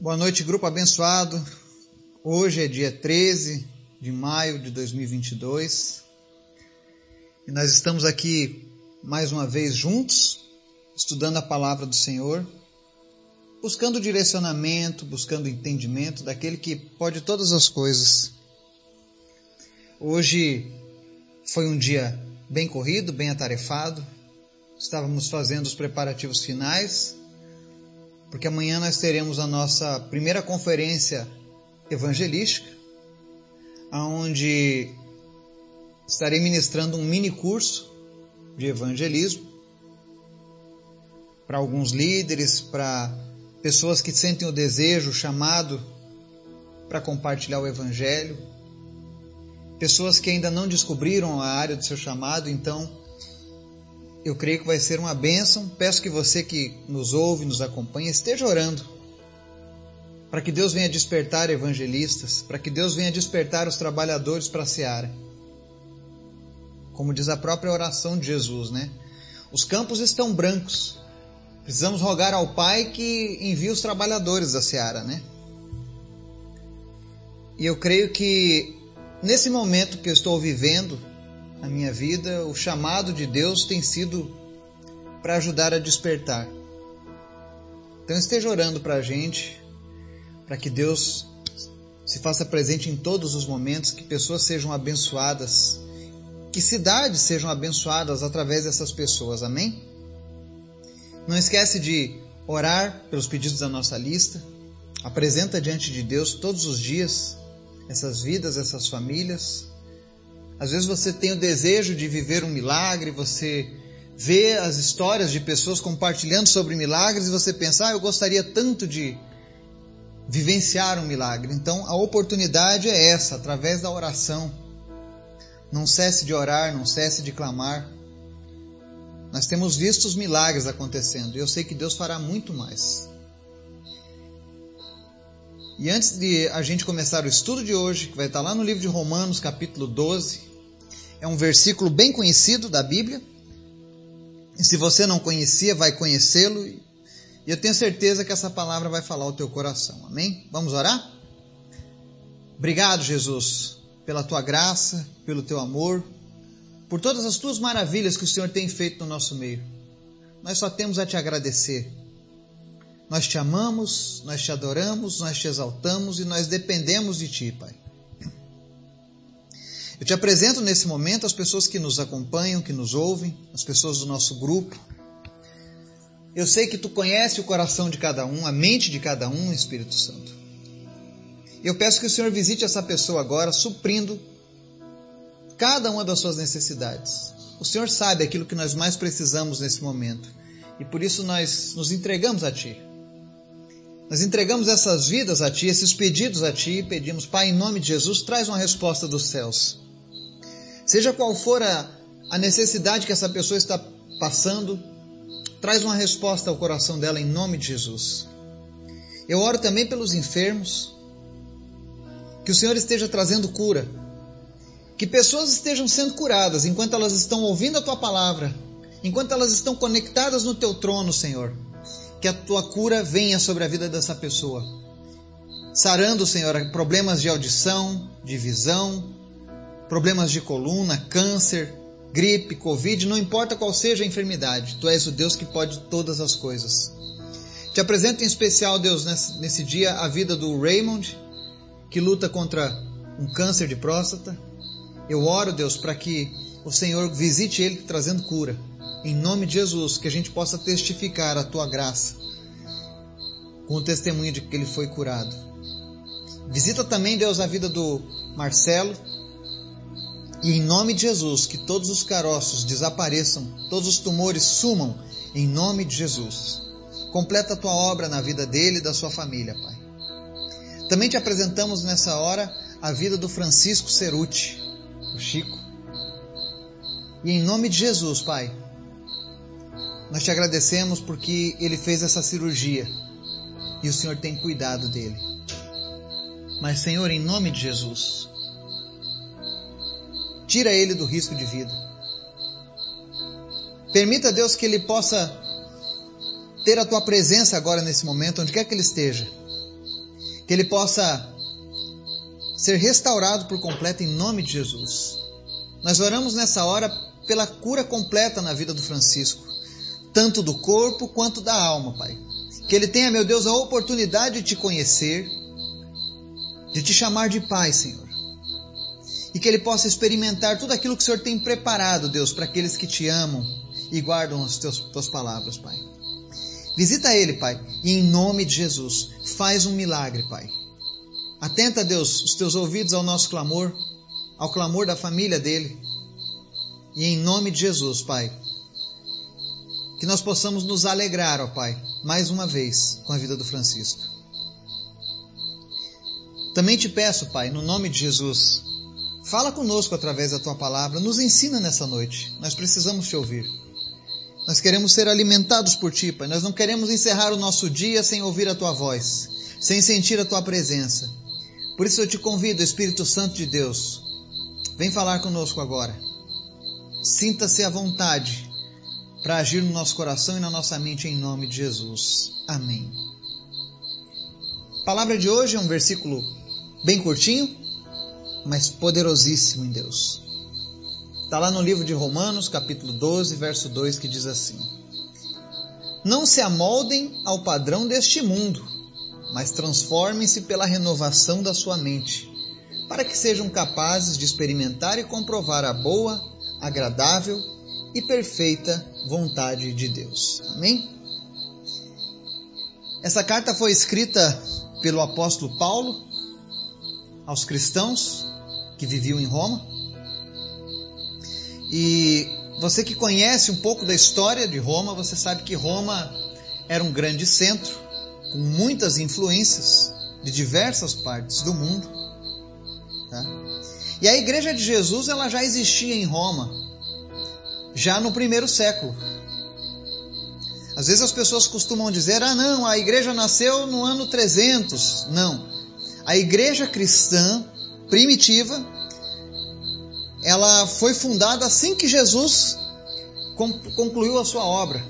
Boa noite, grupo abençoado. Hoje é dia 13 de maio de 2022 e nós estamos aqui mais uma vez juntos, estudando a palavra do Senhor, buscando direcionamento, buscando entendimento daquele que pode todas as coisas. Hoje foi um dia bem corrido, bem atarefado. Estávamos fazendo os preparativos finais porque amanhã nós teremos a nossa primeira conferência evangelística, onde estarei ministrando um mini curso de evangelismo para alguns líderes, para pessoas que sentem o desejo, o chamado para compartilhar o evangelho, pessoas que ainda não descobriram a área do seu chamado, então eu creio que vai ser uma bênção. Peço que você que nos ouve, nos acompanha, esteja orando para que Deus venha despertar evangelistas, para que Deus venha despertar os trabalhadores para a seara. Como diz a própria oração de Jesus, né? Os campos estão brancos. Precisamos rogar ao Pai que envie os trabalhadores da seara, né? E eu creio que nesse momento que eu estou vivendo, na minha vida, o chamado de Deus tem sido para ajudar a despertar. Então esteja orando para a gente, para que Deus se faça presente em todos os momentos, que pessoas sejam abençoadas, que cidades sejam abençoadas através dessas pessoas, amém? Não esquece de orar pelos pedidos da nossa lista, apresenta diante de Deus todos os dias essas vidas, essas famílias. Às vezes você tem o desejo de viver um milagre, você vê as histórias de pessoas compartilhando sobre milagres e você pensa, ah, eu gostaria tanto de vivenciar um milagre. Então a oportunidade é essa, através da oração. Não cesse de orar, não cesse de clamar. Nós temos visto os milagres acontecendo e eu sei que Deus fará muito mais. E antes de a gente começar o estudo de hoje, que vai estar lá no livro de Romanos, capítulo 12, é um versículo bem conhecido da Bíblia. E se você não conhecia, vai conhecê-lo. E eu tenho certeza que essa palavra vai falar ao teu coração. Amém? Vamos orar? Obrigado, Jesus, pela tua graça, pelo teu amor, por todas as tuas maravilhas que o Senhor tem feito no nosso meio. Nós só temos a te agradecer. Nós te amamos, nós te adoramos, nós te exaltamos e nós dependemos de ti, Pai. Eu te apresento nesse momento as pessoas que nos acompanham, que nos ouvem, as pessoas do nosso grupo. Eu sei que tu conhece o coração de cada um, a mente de cada um, Espírito Santo. Eu peço que o Senhor visite essa pessoa agora, suprindo cada uma das suas necessidades. O Senhor sabe aquilo que nós mais precisamos nesse momento e por isso nós nos entregamos a Ti. Nós entregamos essas vidas a Ti, esses pedidos a Ti e pedimos, Pai, em nome de Jesus, traz uma resposta dos céus. Seja qual for a, a necessidade que essa pessoa está passando, traz uma resposta ao coração dela em nome de Jesus. Eu oro também pelos enfermos, que o Senhor esteja trazendo cura, que pessoas estejam sendo curadas enquanto elas estão ouvindo a tua palavra, enquanto elas estão conectadas no teu trono, Senhor. Que a tua cura venha sobre a vida dessa pessoa, sarando, Senhor, problemas de audição, de visão, problemas de coluna, câncer, gripe, covid, não importa qual seja a enfermidade, tu és o Deus que pode todas as coisas. Te apresento em especial, Deus, nesse, dia, a vida do Raymond, que luta contra um câncer de próstata. Eu oro, Deus, para que o Senhor visite ele trazendo cura. Em nome de Jesus, que a gente possa testificar a tua graça com o testemunho de que ele foi curado. Visita também, Deus, a vida do Marcelo, e em nome de Jesus, que todos os caroços desapareçam, todos os tumores sumam, em nome de Jesus. Completa a tua obra na vida dele e da sua família, Pai. Também te apresentamos nessa hora a vida do Francisco Ceruti, o Chico. E em nome de Jesus, Pai, nós te agradecemos porque ele fez essa cirurgia e o Senhor tem cuidado dele. Mas, Senhor, em nome de Jesus, Tira ele do risco de vida. Permita, Deus, que ele possa ter a tua presença agora nesse momento, onde quer que ele esteja. que ele possa ser restaurado por completo em nome de Jesus. Nós oramos nessa hora pela cura completa na vida do Francisco, tanto do corpo quanto da alma, Pai. Que ele tenha, meu Deus, a oportunidade de te conhecer, de te chamar de Pai, Senhor. E que ele possa experimentar tudo aquilo que o Senhor tem preparado, Deus, para aqueles que te amam e guardam as teus, tuas palavras, Pai. Visita ele, Pai, e em nome de Jesus, faz um milagre, Pai. Atenta, Deus, os teus ouvidos ao nosso clamor, ao clamor da família dele. E em nome de Jesus, Pai, que nós possamos nos alegrar, ó Pai, mais uma vez com a vida do Francisco. Também te peço, Pai, no nome de Jesus, fala conosco através da tua palavra, nos ensina nessa noite. Nós precisamos te ouvir. Nós queremos ser alimentados por ti, Pai. Nós não queremos encerrar o nosso dia sem ouvir a tua voz, sem sentir a tua presença. Por isso eu te convido, Espírito Santo de Deus, vem falar conosco agora. Sinta-se à vontade para agir no nosso coração e na nossa mente em nome de Jesus. Amém. A palavra de hoje é um versículo bem curtinho, mas poderosíssimo em Deus. Está lá no livro de Romanos, capítulo 12, verso 2, que diz assim: Não se amoldem ao padrão deste mundo, mas transformem-se pela renovação da sua mente, para que sejam capazes de experimentar e comprovar a boa, agradável e perfeita vontade de Deus. Amém? Essa carta foi escrita pelo apóstolo Paulo aos cristãos que viviam em Roma. E você que conhece um pouco da história de Roma, você sabe que Roma era um grande centro com muitas influências de diversas partes do mundo. Tá? E a Igreja de Jesus ela já existia em Roma, já no primeiro século. Às vezes as pessoas costumam dizer: ah, não, a igreja nasceu no ano 300. Não. A igreja cristã primitiva ela foi fundada assim que Jesus concluiu a sua obra.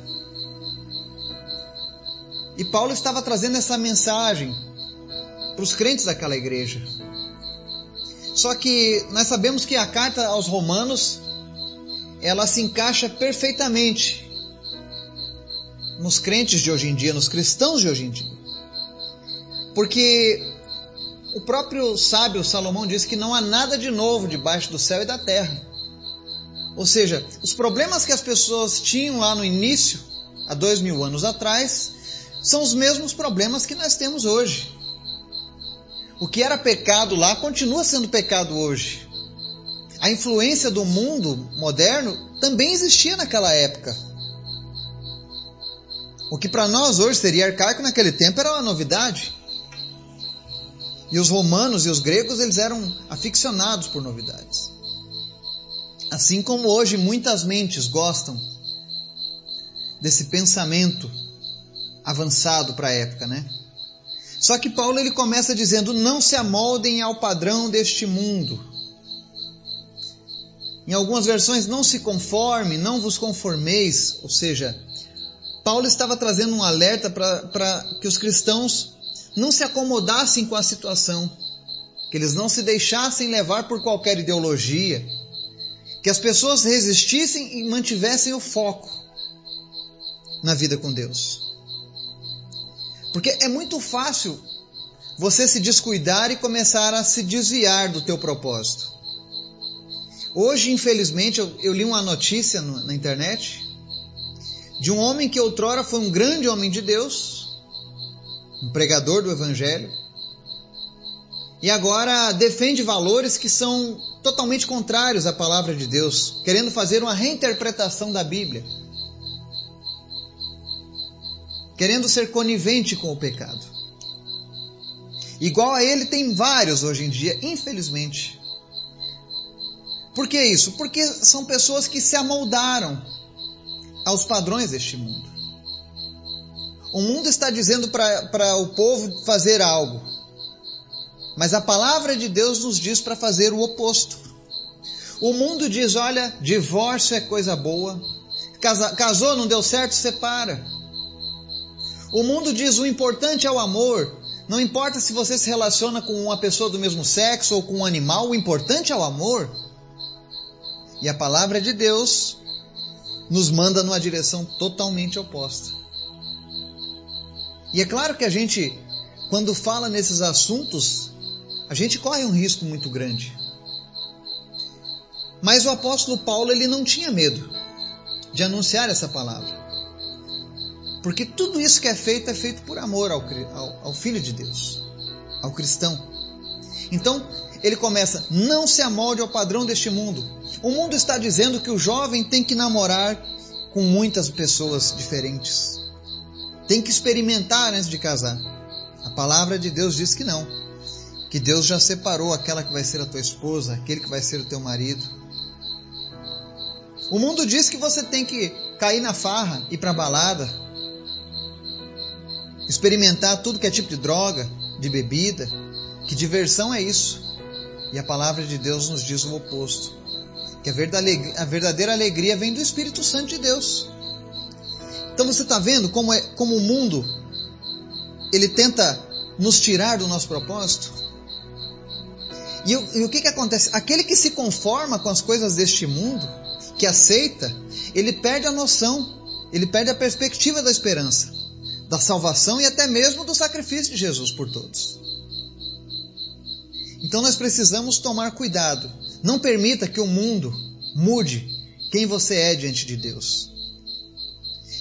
E Paulo estava trazendo essa mensagem para os crentes daquela igreja. Só que nós sabemos que a carta aos Romanos ela se encaixa perfeitamente nos crentes de hoje em dia, nos cristãos de hoje em dia. Porque o próprio sábio Salomão diz que não há nada de novo debaixo do céu e da terra. Ou seja, os problemas que as pessoas tinham lá no início, há dois mil anos atrás, são os mesmos problemas que nós temos hoje. O que era pecado lá continua sendo pecado hoje. A influência do mundo moderno também existia naquela época. O que para nós hoje seria arcaico naquele tempo era uma novidade. E os romanos e os gregos eles eram aficionados por novidades. Assim como hoje muitas mentes gostam desse pensamento avançado para a época, né? Só que Paulo ele começa dizendo: "Não se amoldem ao padrão deste mundo". Em algumas versões, não se conforme, não vos conformeis, ou seja, Paulo estava trazendo um alerta para que os cristãos não se acomodassem com a situação, que eles não se deixassem levar por qualquer ideologia, que as pessoas resistissem e mantivessem o foco na vida com Deus. Porque é muito fácil você se descuidar e começar a se desviar do teu propósito. Hoje, infelizmente, eu, eu li uma notícia no, na internet de um homem que outrora foi um grande homem de Deus, um pregador do Evangelho, e agora defende valores que são totalmente contrários à palavra de Deus, querendo fazer uma reinterpretação da Bíblia, querendo ser conivente com o pecado. Igual a ele tem vários hoje em dia, infelizmente. Por que isso? Porque são pessoas que se amoldaram aos padrões deste mundo. O mundo está dizendo para o povo fazer algo, mas a palavra de Deus nos diz para fazer o oposto. O mundo diz: olha, divórcio é coisa boa, Casa, casou, não deu certo, separa. O mundo diz: o importante é o amor, Não importa se você se relaciona com uma pessoa do mesmo sexo ou com um animal, o importante é o amor. E a palavra de Deus nos manda numa direção totalmente oposta. E é claro que a gente, quando fala nesses assuntos, a gente corre um risco muito grande. Mas o apóstolo Paulo ele não tinha medo de anunciar essa palavra. Porque tudo isso que é feito é feito por amor ao, ao, ao Filho de Deus, ao cristão. Então, ele começa: não se amolde ao padrão deste mundo. O mundo está dizendo que o jovem tem que namorar com muitas pessoas diferentes. Tem que experimentar antes de casar. A palavra de Deus diz que não. Que Deus já separou aquela que vai ser a tua esposa, aquele que vai ser o teu marido. O mundo diz que você tem que cair na farra, ir para balada, experimentar tudo que é tipo de droga, de bebida, que diversão é isso. E a palavra de Deus nos diz o oposto. Que a verdadeira alegria vem do Espírito Santo de Deus. Então você está vendo como, é, como o mundo ele tenta nos tirar do nosso propósito? E, e o que, que acontece? Aquele que se conforma com as coisas deste mundo, que aceita, ele perde a noção, ele perde a perspectiva da esperança, da salvação e até mesmo do sacrifício de Jesus por todos. Então nós precisamos tomar cuidado. Não permita que o mundo mude quem você é diante de Deus.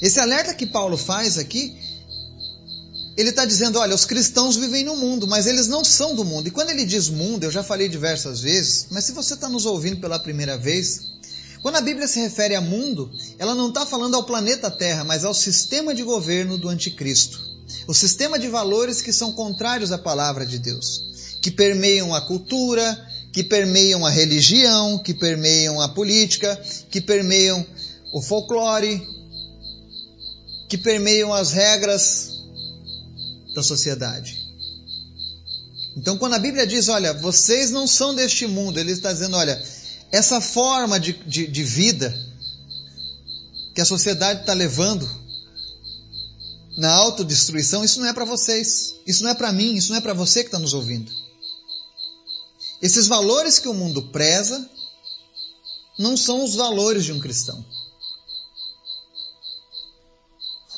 Esse alerta que Paulo faz aqui, ele está dizendo: olha, os cristãos vivem no mundo, mas eles não são do mundo. E quando ele diz mundo, eu já falei diversas vezes, mas se você está nos ouvindo pela primeira vez, quando a Bíblia se refere a mundo, ela não está falando ao planeta Terra, mas ao sistema de governo do anticristo. O sistema de valores que são contrários à palavra de Deus que permeiam a cultura, que permeiam a religião, que permeiam a política, que permeiam o folclore, que permeiam as regras da sociedade. Então, quando a Bíblia diz, olha, vocês não são deste mundo, ele está dizendo, olha, essa forma de, de, de vida que a sociedade está levando na autodestruição, isso não é para vocês, isso não é para mim, isso não é para você que está nos ouvindo. Esses valores que o mundo preza não são os valores de um cristão.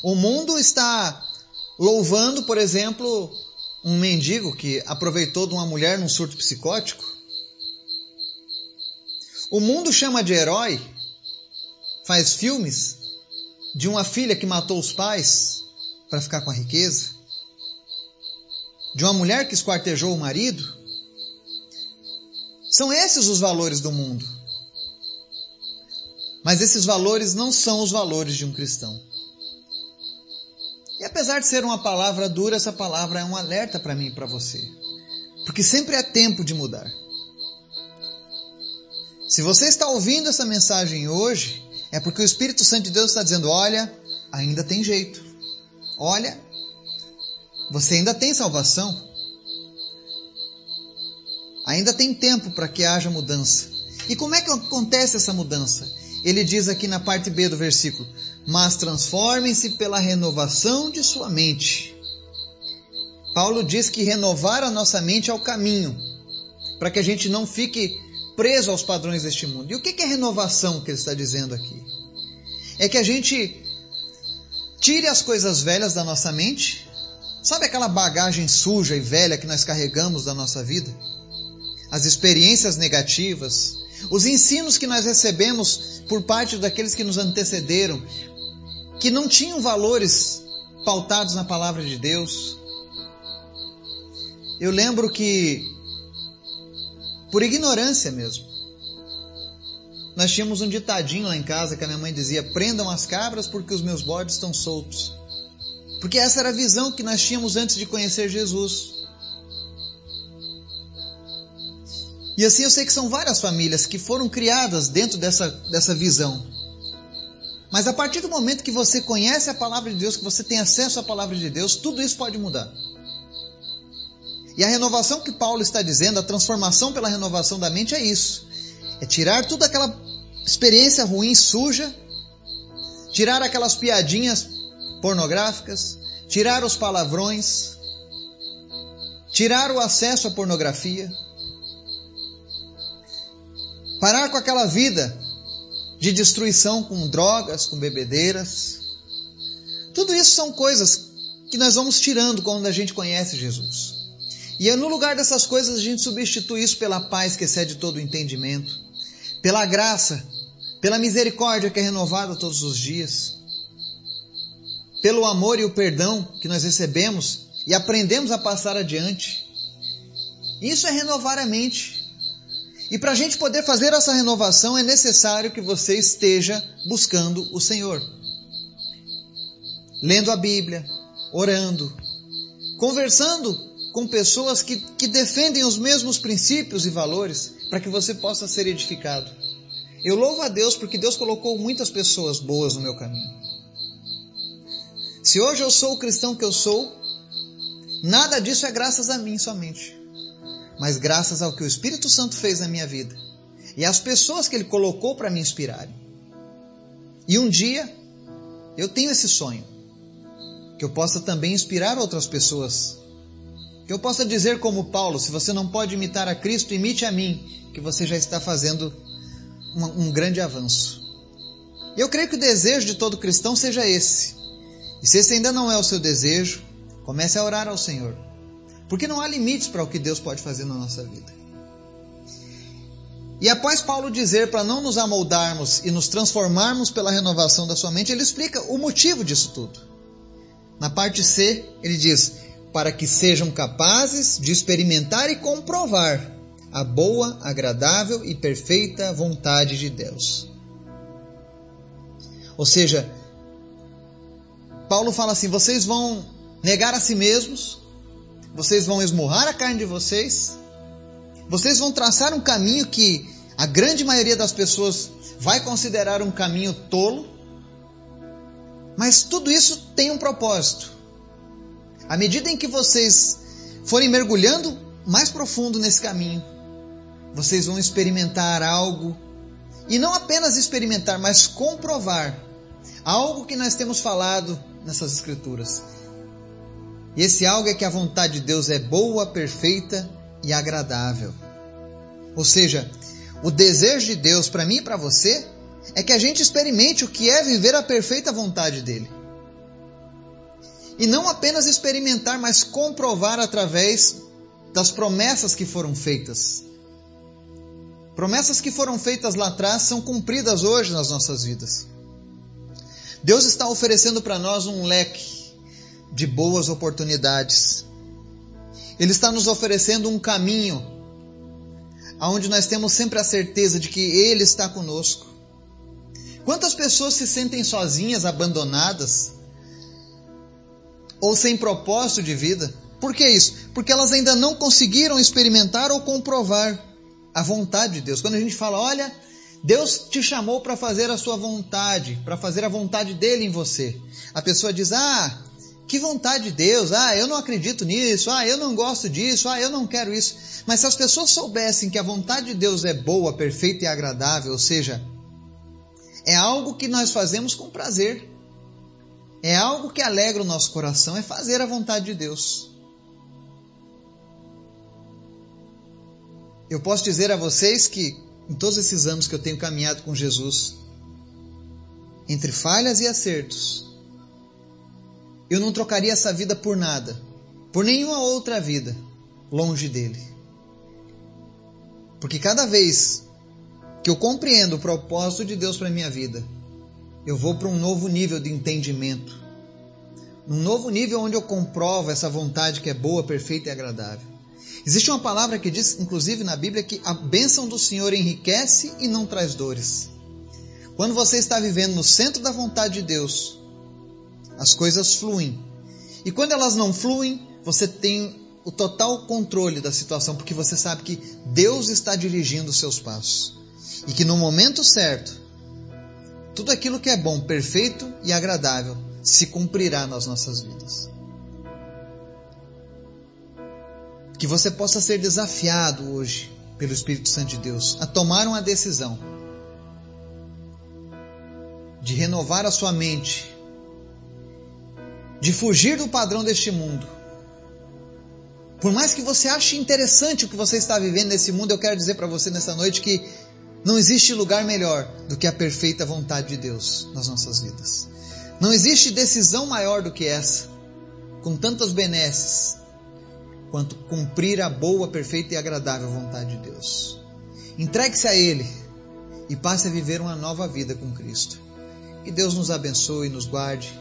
O mundo está louvando, por exemplo, um mendigo que aproveitou de uma mulher num surto psicótico. O mundo chama de herói, faz filmes de uma filha que matou os pais para ficar com a riqueza, de uma mulher que esquartejou o marido. São esses os valores do mundo. Mas esses valores não são os valores de um cristão. Apesar de ser uma palavra dura, essa palavra é um alerta para mim e para você. Porque sempre é tempo de mudar. Se você está ouvindo essa mensagem hoje, é porque o Espírito Santo de Deus está dizendo: olha, ainda tem jeito. Olha, você ainda tem salvação. Ainda tem tempo para que haja mudança. E como é que acontece essa mudança? Ele diz aqui na parte B do versículo: Mas transformem-se pela renovação de sua mente. Paulo diz que renovar a nossa mente é o caminho, para que a gente não fique preso aos padrões deste mundo. E o que é renovação que ele está dizendo aqui? É que a gente tire as coisas velhas da nossa mente, sabe aquela bagagem suja e velha que nós carregamos da nossa vida? as experiências negativas, os ensinos que nós recebemos por parte daqueles que nos antecederam, que não tinham valores pautados na palavra de Deus. Eu lembro que, por ignorância mesmo, nós tínhamos um ditadinho lá em casa que a minha mãe dizia: prendam as cabras porque os meus bodes estão soltos. Porque essa era a visão que nós tínhamos antes de conhecer Jesus. E assim eu sei que são várias famílias que foram criadas dentro dessa, dessa visão. Mas a partir do momento que você conhece a palavra de Deus, que você tem acesso à palavra de Deus, tudo isso pode mudar. E a renovação que Paulo está dizendo, a transformação pela renovação da mente é isso. É tirar toda aquela experiência ruim, suja, tirar aquelas piadinhas pornográficas, tirar os palavrões, tirar o acesso à pornografia, parar com aquela vida de destruição com drogas, com bebedeiras. Tudo isso são coisas que nós vamos tirando quando a gente conhece Jesus. E é no lugar dessas coisas a gente substitui isso pela paz que excede todo o entendimento, pela graça, pela misericórdia que é renovada todos os dias, pelo amor e o perdão que nós recebemos e aprendemos a passar adiante. Isso é renovar a mente. E para a gente poder fazer essa renovação é necessário que você esteja buscando o Senhor. Lendo a Bíblia, orando, conversando com pessoas que, que defendem os mesmos princípios e valores para que você possa ser edificado. Eu louvo a Deus porque Deus colocou muitas pessoas boas no meu caminho. Se hoje eu sou o cristão que eu sou, nada disso é graças a mim somente, mas graças ao que o Espírito Santo fez na minha vida e às pessoas que ele colocou para me inspirarem. E um dia eu tenho esse sonho, que eu possa também inspirar outras pessoas. Que eu possa dizer como Paulo, se você não pode imitar a Cristo, imite a mim, que você já está fazendo um, um grande avanço. Eu creio que o desejo de todo cristão seja esse. E se esse ainda não é o seu desejo, comece a orar ao Senhor. Porque não há limites para o que Deus pode fazer na nossa vida. E após Paulo dizer para não nos amoldarmos e nos transformarmos pela renovação da sua mente, ele explica o motivo disso tudo. Na parte C, ele diz: para que sejam capazes de experimentar e comprovar a boa, agradável e perfeita vontade de Deus. Ou seja, Paulo fala assim: vocês vão negar a si mesmos, vocês vão esmurrar a carne de vocês, vocês vão traçar um caminho que a grande maioria das pessoas vai considerar um caminho tolo, mas tudo isso tem um propósito. À medida em que vocês forem mergulhando mais profundo nesse caminho, vocês vão experimentar algo, e não apenas experimentar, mas comprovar algo que nós temos falado nessas Escrituras. E esse algo é que a vontade de Deus é boa, perfeita e agradável. Ou seja, o desejo de Deus para mim e para você é que a gente experimente o que é viver a perfeita vontade dele. E não apenas experimentar, mas comprovar através das promessas que foram feitas. Promessas que foram feitas lá atrás são cumpridas hoje nas nossas vidas. Deus está oferecendo para nós um leque de boas oportunidades. Ele está nos oferecendo um caminho aonde nós temos sempre a certeza de que Ele está conosco. Quantas pessoas se sentem sozinhas, abandonadas ou sem propósito de vida? Por que isso? Porque elas ainda não conseguiram experimentar ou comprovar a vontade de Deus. Quando a gente fala, olha, Deus te chamou para fazer a sua vontade, para fazer a vontade dele em você. A pessoa diz: Ah, que vontade de Deus? Ah, eu não acredito nisso. Ah, eu não gosto disso. Ah, eu não quero isso. Mas se as pessoas soubessem que a vontade de Deus é boa, perfeita e agradável, ou seja, é algo que nós fazemos com prazer. É algo que alegra o nosso coração, é fazer a vontade de Deus. Eu posso dizer a vocês que em todos esses anos que eu tenho caminhado com Jesus, entre falhas e acertos, eu não trocaria essa vida por nada, por nenhuma outra vida longe dele. Porque cada vez que eu compreendo o propósito de Deus para minha vida, eu vou para um novo nível de entendimento. Um novo nível onde eu comprovo essa vontade que é boa, perfeita e agradável. Existe uma palavra que diz, inclusive na Bíblia, que a bênção do Senhor enriquece e não traz dores. Quando você está vivendo no centro da vontade de Deus, as coisas fluem. E quando elas não fluem, você tem o total controle da situação, porque você sabe que Deus está dirigindo os seus passos. E que no momento certo, tudo aquilo que é bom, perfeito e agradável se cumprirá nas nossas vidas. Que você possa ser desafiado hoje pelo Espírito Santo de Deus a tomar uma decisão de renovar a sua mente de fugir do padrão deste mundo Por mais que você ache interessante o que você está vivendo nesse mundo, eu quero dizer para você nessa noite que não existe lugar melhor do que a perfeita vontade de Deus nas nossas vidas. Não existe decisão maior do que essa, com tantas benesses, quanto cumprir a boa, perfeita e agradável vontade de Deus. Entregue-se a Ele e passe a viver uma nova vida com Cristo. Que Deus nos abençoe e nos guarde.